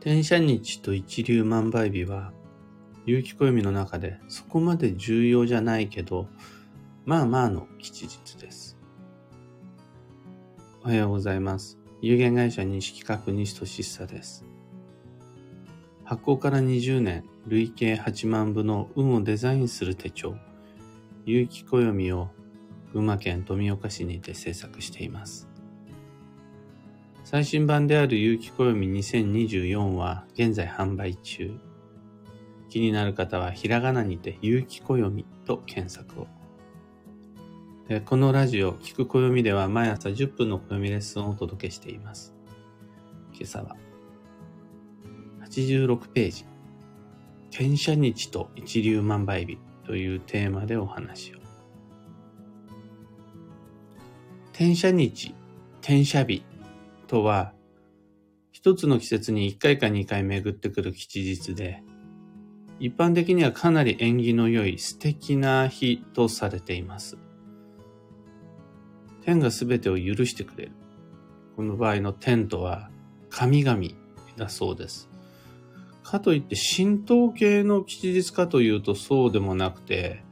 天赦日と一粒万倍日は、有機暦の中でそこまで重要じゃないけど、まあまあの吉日です。おはようございます。有限会社西企画西俊久です。発行から20年、累計8万部の運をデザインする手帳、有機暦を群馬県富岡市にて制作しています。最新版である有機暦2024は現在販売中。気になる方はひらがなにて有機暦と検索を。このラジオ、聞く暦では毎朝10分の暦レッスンをお届けしています。今朝は86ページ、転写日と一粒万倍日というテーマでお話を。転写日、転写日とは、一つの季節に一回か二回巡ってくる吉日で、一般的にはかなり縁起の良い素敵な日とされています。天が全てを許してくれる。この場合の天とは神々だそうです。かといって神道系の吉日かというとそうでもなくて、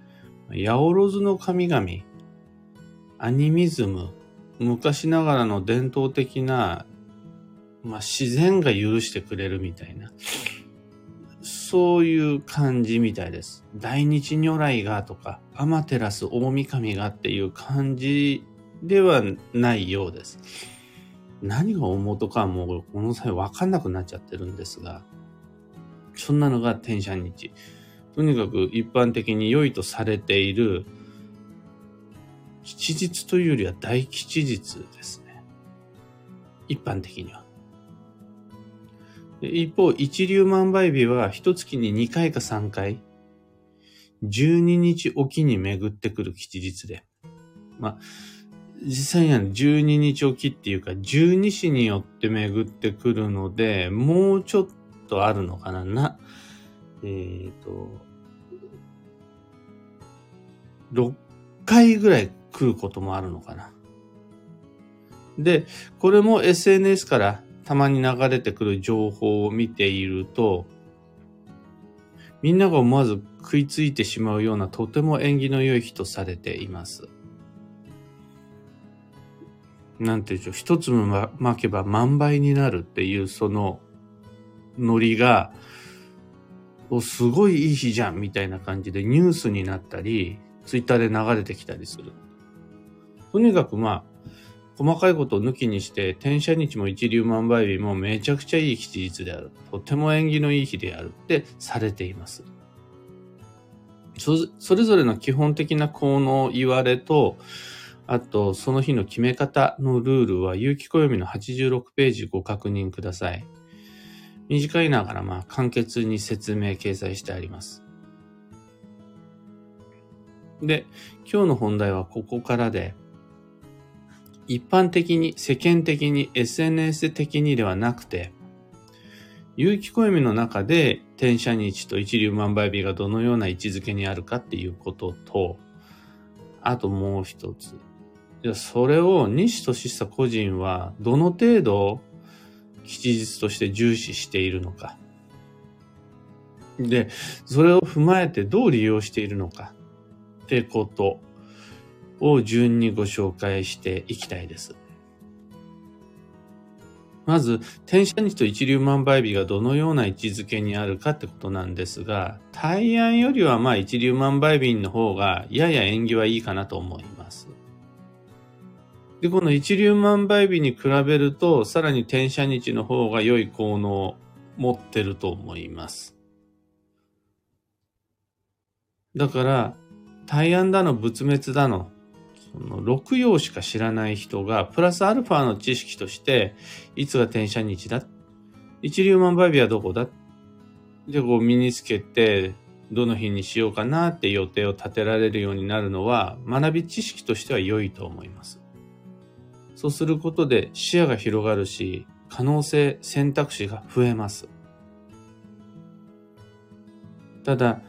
八百万の神々、アニミズム、昔ながらの伝統的な、まあ、自然が許してくれるみたいな、そういう感じみたいです。大日如来がとか、アマテラス大神がっていう感じではないようです。何が大元かもうこの際わかんなくなっちゃってるんですが、そんなのが天赦日。とにかく一般的に良いとされている吉日というよりは大吉日ですね。一般的には。一方、一粒万倍日は一月に2回か3回、12日おきに巡ってくる吉日で。まあ、実際には12日おきっていうか、十二支によって巡ってくるので、もうちょっとあるのかなな。えっ、ー、と、6回ぐらい来ることもあるのかな。で、これも SNS からたまに流れてくる情報を見ていると、みんなが思わず食いついてしまうようなとても縁起の良い日とされています。なんていうでしょう、一つも巻けば万倍になるっていうそのノリが、お、すごいいい日じゃんみたいな感じでニュースになったり、ツイッターで流れてきたりする。とにかくまあ、細かいことを抜きにして、転写日も一粒万倍日もめちゃくちゃいい吉日である。とても縁起のいい日であるってされています。そそれぞれの基本的な効能言われと、あと、その日の決め方のルールは、有機暦の86ページご確認ください。短いながら、まあ、簡潔に説明掲載してあります。で、今日の本題はここからで、一般的に、世間的に、SNS 的にではなくて、有機暦の中で転写日と一粒万倍日がどのような位置づけにあるかっていうことと、あともう一つ。じゃそれを西俊久個人はどの程度吉日として重視しているのか。で、それを踏まえてどう利用しているのかってことを順にご紹介していきたいです。まず、転写日と一粒万倍日がどのような位置づけにあるかってことなんですが、大安よりはまあ一粒万倍日の方がやや縁起はいいかなと思います。で、この一粒万倍日に比べると、さらに転写日の方が良い効能を持ってると思います。だから、大安だの仏滅だの、その六曜しか知らない人が、プラスアルファの知識として、いつが転写日だ？一粒万倍日はどこだ？で、こう身につけて、どの日にしようかなって予定を立てられるようになるのは、学び知識としては良いと思います。そうすることで視野が広がるし、可能性、選択肢が増えます。ただ、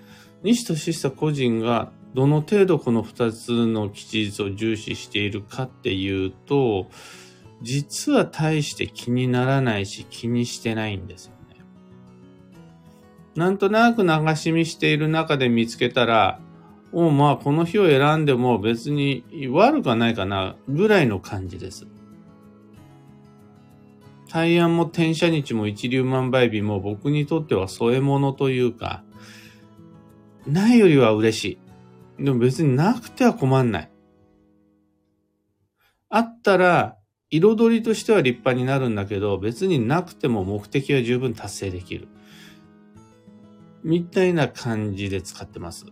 西俊久個人がどの程度この二つの吉日を重視しているかっていうと、実は大して気にならないし気にしてないんですよね。なんとなく流し見している中で見つけたら、おまあこの日を選んでも別に悪くはないかなぐらいの感じです。大安も転写日も一粒万倍日も僕にとっては添え物というか、ないよりは嬉しい。でも別になくては困んない。あったら、彩りとしては立派になるんだけど、別になくても目的は十分達成できる。みたいな感じで使ってます。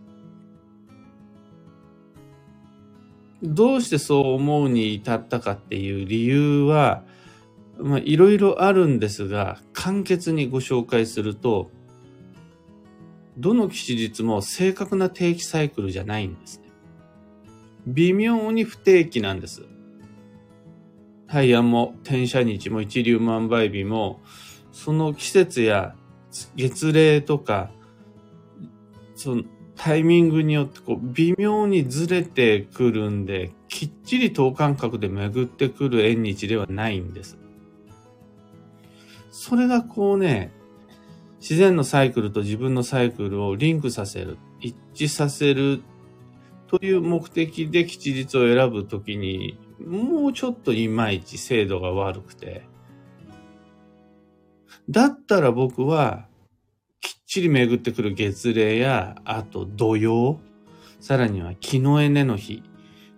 どうしてそう思うに至ったかっていう理由は、まあ、いろいろあるんですが、簡潔にご紹介すると、どの吉日も正確な定期サイクルじゃないんですね。微妙に不定期なんです。大安も転写日も一粒万倍日も、その季節や月齢とか、そのタイミングによってこう微妙にずれてくるんで、きっちり等間隔で巡ってくる縁日ではないんです。それがこうね、自然のサイクルと自分のサイクルをリンクさせる、一致させるという目的で吉日を選ぶときに、もうちょっといまいち精度が悪くて。だったら僕は、きっちり巡ってくる月齢や、あと土曜、さらには気のエネの日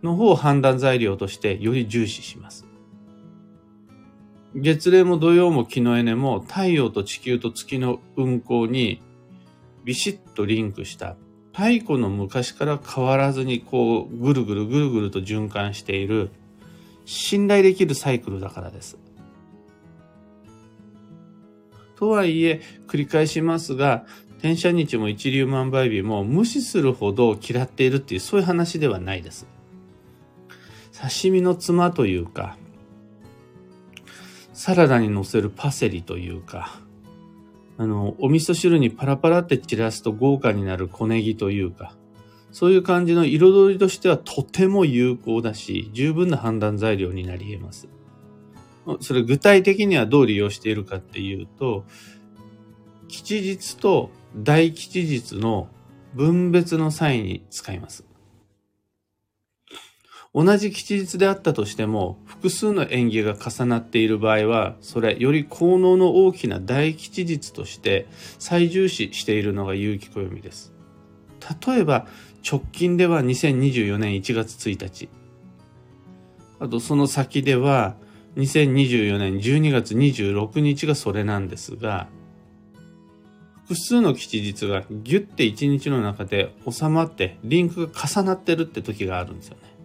の方を判断材料としてより重視します。月齢も土曜も木のエネも太陽と地球と月の運行にビシッとリンクした太古の昔から変わらずにこうぐるぐるぐるぐると循環している信頼できるサイクルだからです。とはいえ繰り返しますが転写日も一粒万倍日も無視するほど嫌っているっていうそういう話ではないです。刺身の妻というかサラダに乗せるパセリというか、あの、お味噌汁にパラパラって散らすと豪華になる小ネギというか、そういう感じの彩りとしてはとても有効だし、十分な判断材料になり得ます。それ具体的にはどう利用しているかっていうと、吉日と大吉日の分別の際に使います。同じ吉日であったとしても、複数の縁起が重なっている場合は、それより効能の大きな大吉日として最重視しているのが有機暦です。例えば、直近では2024年1月1日。あと、その先では、2024年12月26日がそれなんですが、複数の吉日がギュッて1日の中で収まってリンクが重なってるって時があるんですよね。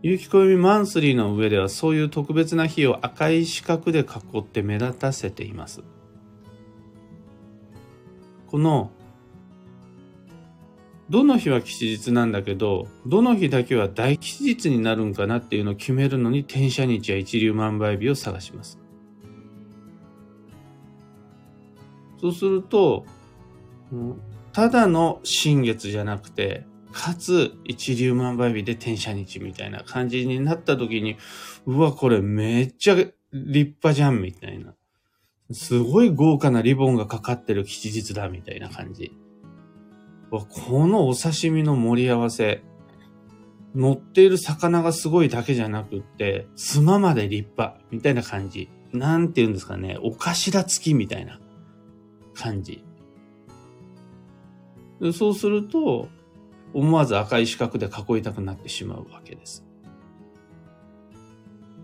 有機暦マンスリーの上ではそういう特別な日を赤い四角で囲って目立たせています。このどの日は吉日なんだけど、どの日だけは大吉日になるんかなっていうのを決めるのに転写日や一粒万倍日を探します。そうすると、ただの新月じゃなくて、かつ一粒万倍日で転写日みたいな感じになった時に、うわ、これめっちゃ立派じゃんみたいな。すごい豪華なリボンがかかってる吉日だみたいな感じ。わ、このお刺身の盛り合わせ、乗っている魚がすごいだけじゃなくって、妻まで立派みたいな感じ。なんて言うんですかね、お頭付きみたいな感じ。そうすると、思わず赤い四角で囲いたくなってしまうわけです。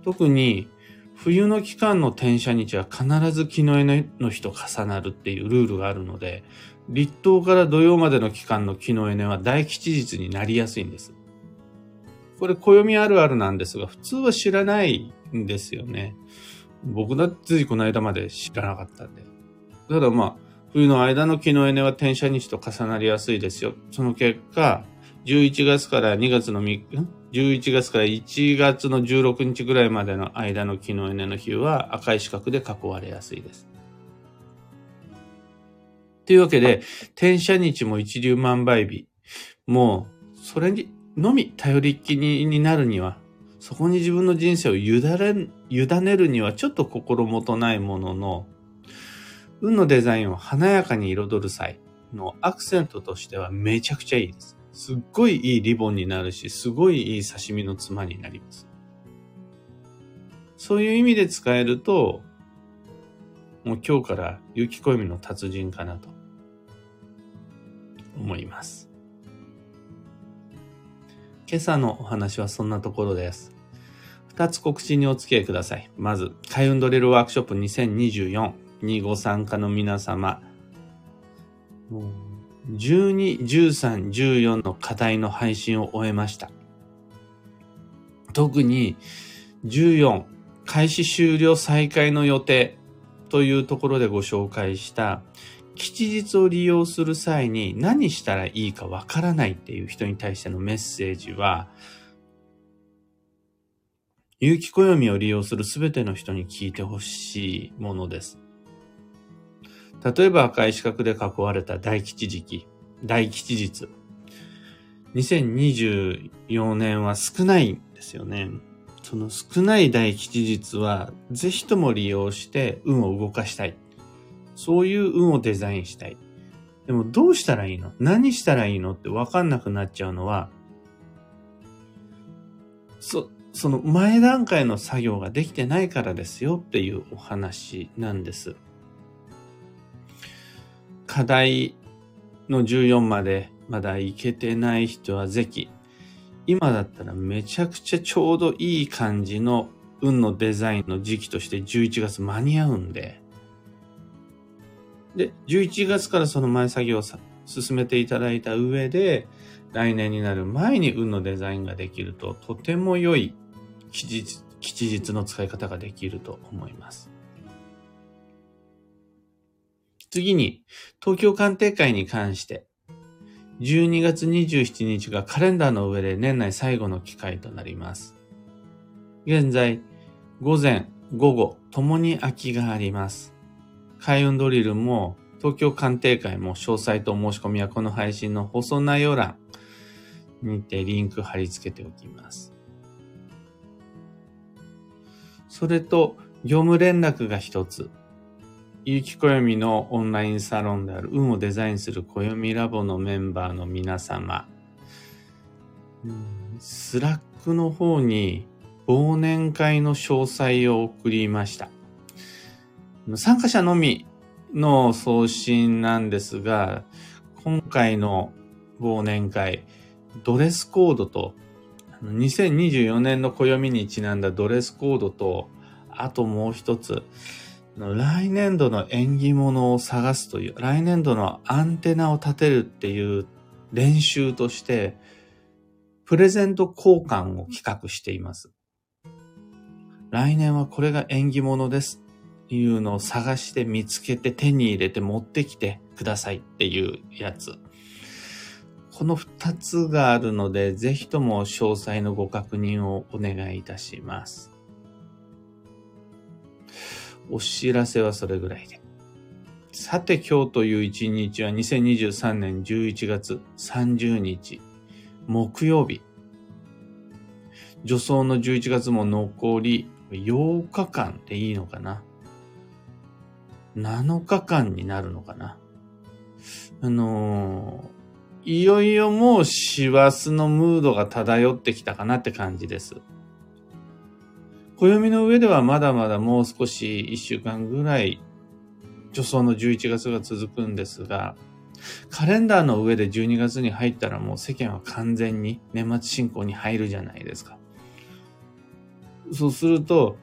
特に冬の期間の転写日は必ず木の絵の日と重なるっていうルールがあるので、立冬から土曜までの期間の木の絵は大吉日になりやすいんです。これ暦あるあるなんですが、普通は知らないんですよね。僕だってついこの間まで知らなかったんで。ただまあ、冬の間の木のエネは転写日と重なりやすいですよ。その結果、11月から2月の3日、11月から1月の16日ぐらいまでの間の木のエネの日は赤い四角で囲われやすいです。というわけで、転写日も一粒万倍日もう、それにのみ頼りっきりになるには、そこに自分の人生を委ね委ねるにはちょっと心もとないものの、運のデザインを華やかに彩る際のアクセントとしてはめちゃくちゃいいです。すっごいいいリボンになるし、すごいいい刺身のつまになります。そういう意味で使えると、もう今日から雪暦の達人かなと思います。今朝のお話はそんなところです。二つ告知にお付き合いください。まず、開運ドリルワークショップ2024にご参加の皆様、12、13、14の課題の配信を終えました。特に14、開始終了再開の予定というところでご紹介した吉日を利用する際に何したらいいかわからないっていう人に対してのメッセージは、有機暦を利用するすべての人に聞いてほしいものです。例えば赤い四角で囲われた大吉時期、大吉日。2024年は少ないんですよね。その少ない大吉日は、ぜひとも利用して運を動かしたい。そういう運をデザインしたい。でもどうしたらいいの？何したらいいのってわかんなくなっちゃうのは、そ、その前段階の作業ができてないからですよっていうお話なんです。課題の14までまだいけてない人はぜひ、今だったらめちゃくちゃちょうどいい感じの運のデザインの時期として11月間に合うんで、で、11月からその前作業を進めていただいた上で、来年になる前に運のデザインができると、とても良い吉日吉日の使い方ができると思います。次に、東京鑑定会に関して、12月27日がカレンダーの上で年内最後の機会となります。現在、午前、午後、ともに空きがあります。開運ドリルも東京鑑定会も詳細と申し込みはこの配信の放送内容欄にてリンク貼り付けておきます。それと、業務連絡が一つ。有機暦のオンラインサロンである運をデザインする暦ラボのメンバーの皆様、 Slack の方に忘年会の詳細を送りました。参加者のみの送信なんですが、今回の忘年会、ドレスコードと、2024年の暦にちなんだドレスコードと、あともう一つ、来年度の縁起物を探すという、来年度のアンテナを立てるっていう練習として、プレゼント交換を企画しています。来年はこれが縁起物ですっていうのを探して見つけて手に入れて持ってきてくださいっていうやつ。この二つがあるので、ぜひとも詳細のご確認をお願いいたします。お知らせはそれぐらいで。さて今日という一日は2023年11月30日、木曜日。助走の11月も残り8日間でいいのかな？7日間になるのかな？あのー、いよいよもう師走のムードが漂ってきたかなって感じです。暦の上ではまだまだもう少し1週間ぐらい助走の11月が続くんですが、カレンダーの上で12月に入ったらもう世間は完全に年末進行に入るじゃないですか。そうすると、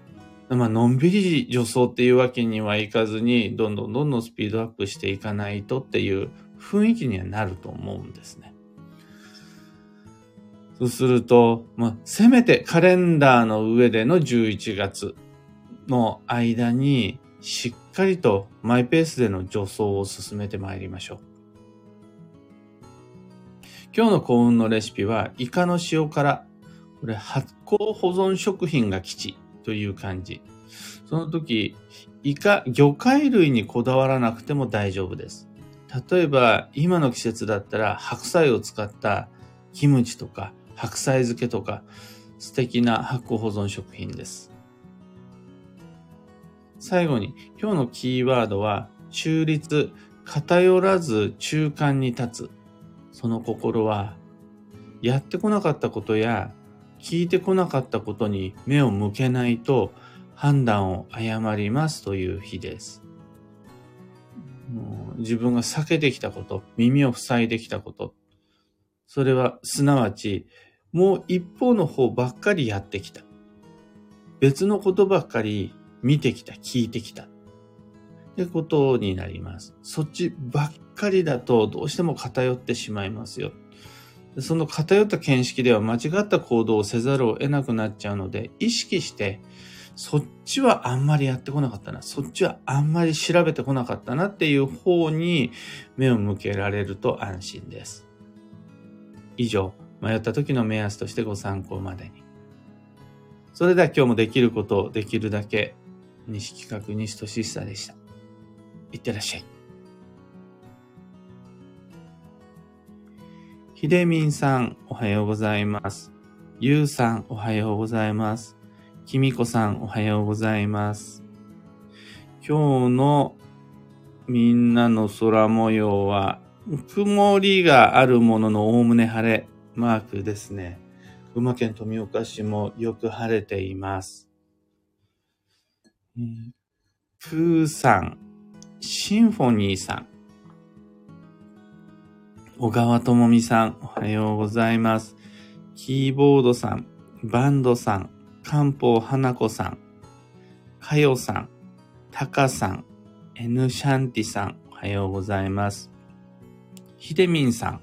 まあのんびり助走っていうわけにはいかずに、どんどんどんどんスピードアップしていかないとっていう雰囲気にはなると思うんですね。そうすると、まあ、せめてカレンダーの上での11月の間に、しっかりとマイペースでの助走を進めてまいりましょう。今日の幸運のレシピは、イカの塩辛。これ、発酵保存食品が基地という感じ。その時、イカ、魚介類にこだわらなくても大丈夫です。例えば、今の季節だったら白菜を使ったキムチとか白菜漬けとか素敵な発酵保存食品です。最後に今日のキーワードは中立、偏らず中間に立つ。その心は、やってこなかったことや聞いてこなかったことに目を向けないと判断を誤りますという日です。自分が避けてきたこと、耳を塞いできたこと、それはすなわちもう一方の方ばっかりやってきた。別のことばっかり見てきた、聞いてきた。ってことになります。そっちばっかりだとどうしても偏ってしまいますよ。その偏った見識では間違った行動をせざるを得なくなっちゃうので、意識して、そっちはあんまりやってこなかったな、そっちはあんまり調べてこなかったなっていう方に目を向けられると安心です。以上、迷った時の目安としてご参考までに。それでは今日もできることをできるだけ、西企画西俊久でした。いってらっしゃい。ひでみんさん、おはようございます。ゆうさん、おはようございます。きみこさん、おはようございます。今日のみんなの空模様は、曇りがあるもののおおむね晴れマークですね。群馬県富岡市もよく晴れています。プーさん、シンフォニーさん、小川智美さん、おはようございます。キーボードさん、バンドさん、漢方花子さん、かよさん、たかさん、エヌシャンティさん、おはようございます。ひでみんさん、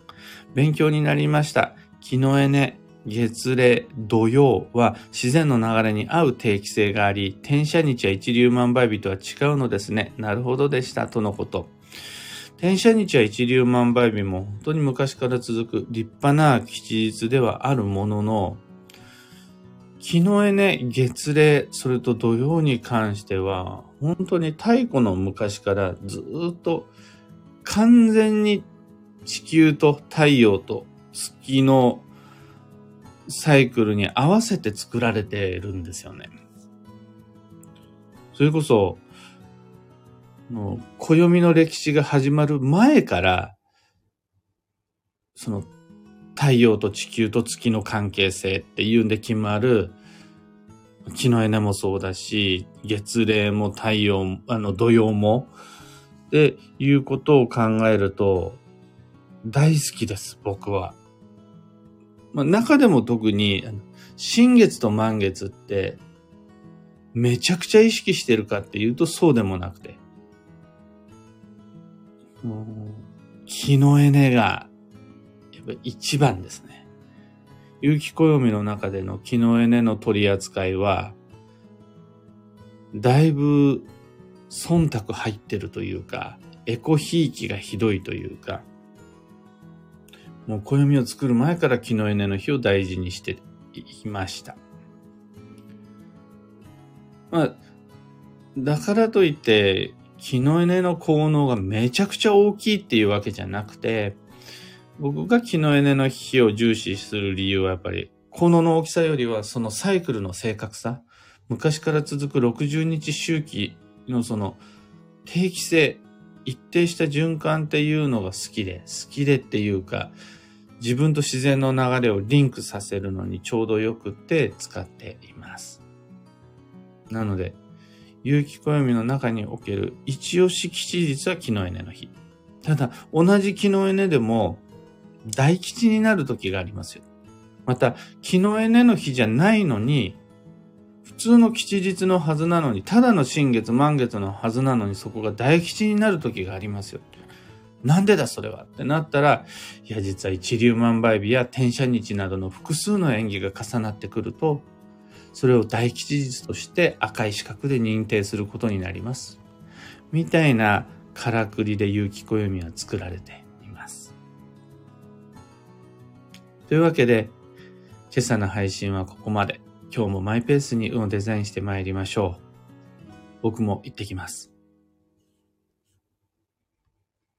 勉強になりました。木のエネ、月齢、土曜は自然の流れに合う定期性があり、転写日や一粒万倍日とは違うのですね。なるほどでした、とのこと。転写日や一粒万倍日も本当に昔から続く立派な吉日ではあるものの、昨日ね、月齢、それと土曜に関しては、本当に太古の昔からずっと完全に地球と太陽と月のサイクルに合わせて作られているんですよね。それこそ、もう暦の歴史が始まる前から、その太陽と地球と月の関係性っていうんで決まる、木の枝もそうだし、月齢も太陽、あの土曜も、っていうことを考えると、大好きです、僕は。まあ、中でも特に、新月と満月って、めちゃくちゃ意識してるかっていうとそうでもなくて。木のエネが、やっぱ一番ですね。有機暦の中での木のエネの取り扱いは、だいぶ忖度入ってるというか、エコひいきがひどいというか、もう暦を作る前から木のエネの日を大事にしていました。まあ、だからといって、木のエネの効能がめちゃくちゃ大きいっていうわけじゃなくて、僕が木のエネの日を重視する理由はやっぱり、効能の大きさよりはそのサイクルの正確さ、昔から続く60日周期のその定期性、一定した循環っていうのが好きで、好きでっていうか、自分と自然の流れをリンクさせるのにちょうどよくって使っています。なので、有機暦の中における一押し吉日は木のエネの日。ただ、同じ木のエネでも大吉になる時がありますよ。また、木のエネの日じゃないのに、普通の吉日のはずなのに、ただの新月満月のはずなのに、そこが大吉になる時がありますよ。なんでだそれはってなったら、いや実は一粒万倍日や転写日などの複数の演技が重なってくると、それを大吉日として赤い四角で認定することになります。みたいなからくりで有機暦は作られています。というわけで、今朝の配信はここまで。今日もマイペースに運をデザインして参りましょう。僕も行ってきます。